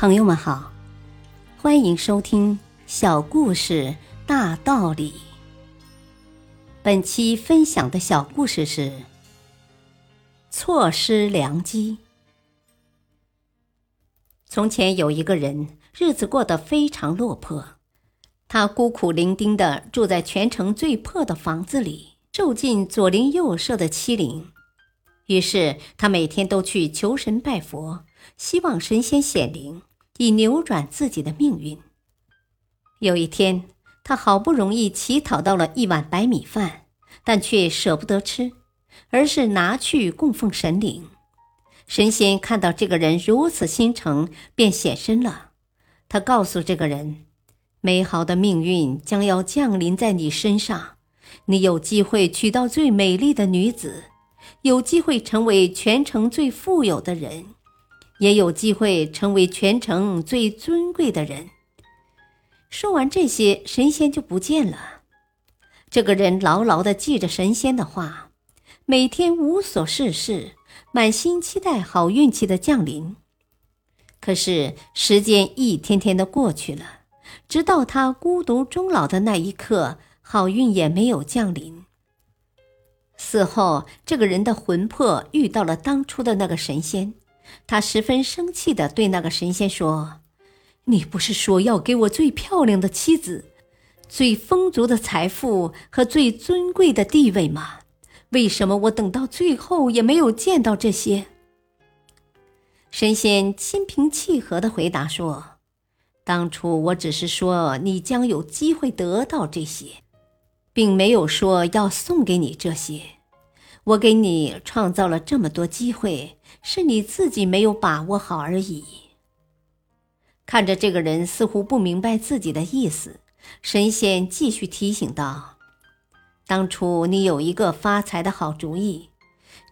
朋友们好，欢迎收听《小故事大道理》。本期分享的小故事是：错失良机。从前有一个人，日子过得非常落魄，他孤苦伶仃的住在全城最破的房子里，受尽左邻右舍的欺凌。于是他每天都去求神拜佛。希望神仙显灵，以扭转自己的命运。有一天，他好不容易乞讨到了一碗白米饭，但却舍不得吃，而是拿去供奉神灵。神仙看到这个人如此心诚，便显身了。他告诉这个人：“美好的命运将要降临在你身上，你有机会娶到最美丽的女子，有机会成为全城最富有的人。”也有机会成为全城最尊贵的人。说完这些，神仙就不见了。这个人牢牢地记着神仙的话，每天无所事事，满心期待好运气的降临。可是时间一天天的过去了，直到他孤独终老的那一刻，好运也没有降临。死后，这个人的魂魄遇到了当初的那个神仙。他十分生气的对那个神仙说：“你不是说要给我最漂亮的妻子、最丰足的财富和最尊贵的地位吗？为什么我等到最后也没有见到这些？”神仙心平气和的回答说：“当初我只是说你将有机会得到这些，并没有说要送给你这些。我给你创造了这么多机会。”是你自己没有把握好而已。看着这个人似乎不明白自己的意思，神仙继续提醒道：“当初你有一个发财的好主意，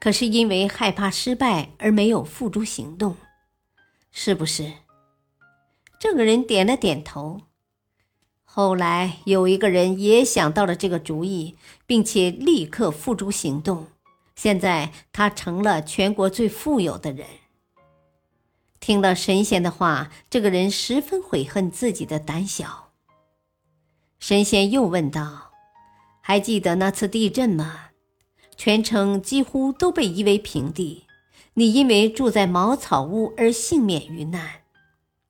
可是因为害怕失败而没有付诸行动，是不是？”这个人点了点头。后来有一个人也想到了这个主意，并且立刻付诸行动。现在他成了全国最富有的人。听了神仙的话，这个人十分悔恨自己的胆小。神仙又问道：“还记得那次地震吗？全城几乎都被夷为平地，你因为住在茅草屋而幸免于难。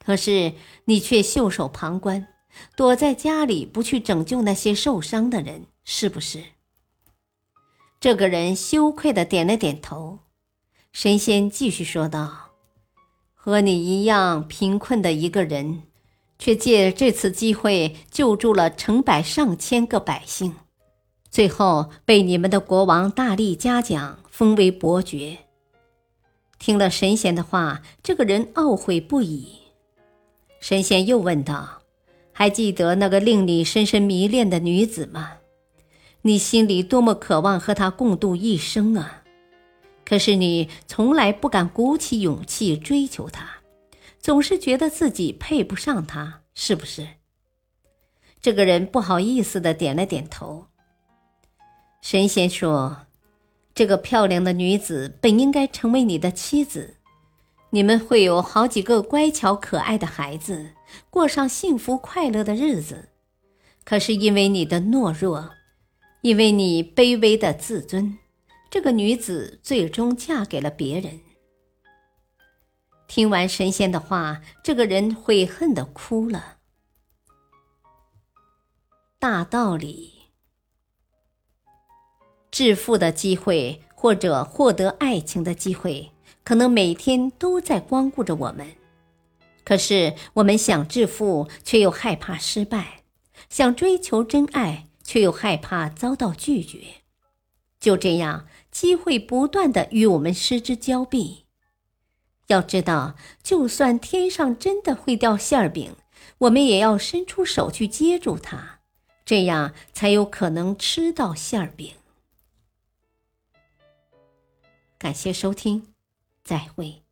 可是你却袖手旁观，躲在家里不去拯救那些受伤的人，是不是？”这个人羞愧的点了点头，神仙继续说道：“和你一样贫困的一个人，却借这次机会救助了成百上千个百姓，最后被你们的国王大力嘉奖，封为伯爵。”听了神仙的话，这个人懊悔不已。神仙又问道：“还记得那个令你深深迷恋的女子吗？”你心里多么渴望和他共度一生啊！可是你从来不敢鼓起勇气追求他，总是觉得自己配不上他，是不是？这个人不好意思的点了点头。神仙说：“这个漂亮的女子本应该成为你的妻子，你们会有好几个乖巧可爱的孩子，过上幸福快乐的日子。可是因为你的懦弱。”因为你卑微的自尊，这个女子最终嫁给了别人。听完神仙的话，这个人悔恨的哭了。大道理，致富的机会或者获得爱情的机会，可能每天都在光顾着我们。可是我们想致富，却又害怕失败；想追求真爱。却又害怕遭到拒绝，就这样，机会不断的与我们失之交臂。要知道，就算天上真的会掉馅儿饼，我们也要伸出手去接住它，这样才有可能吃到馅儿饼。感谢收听，再会。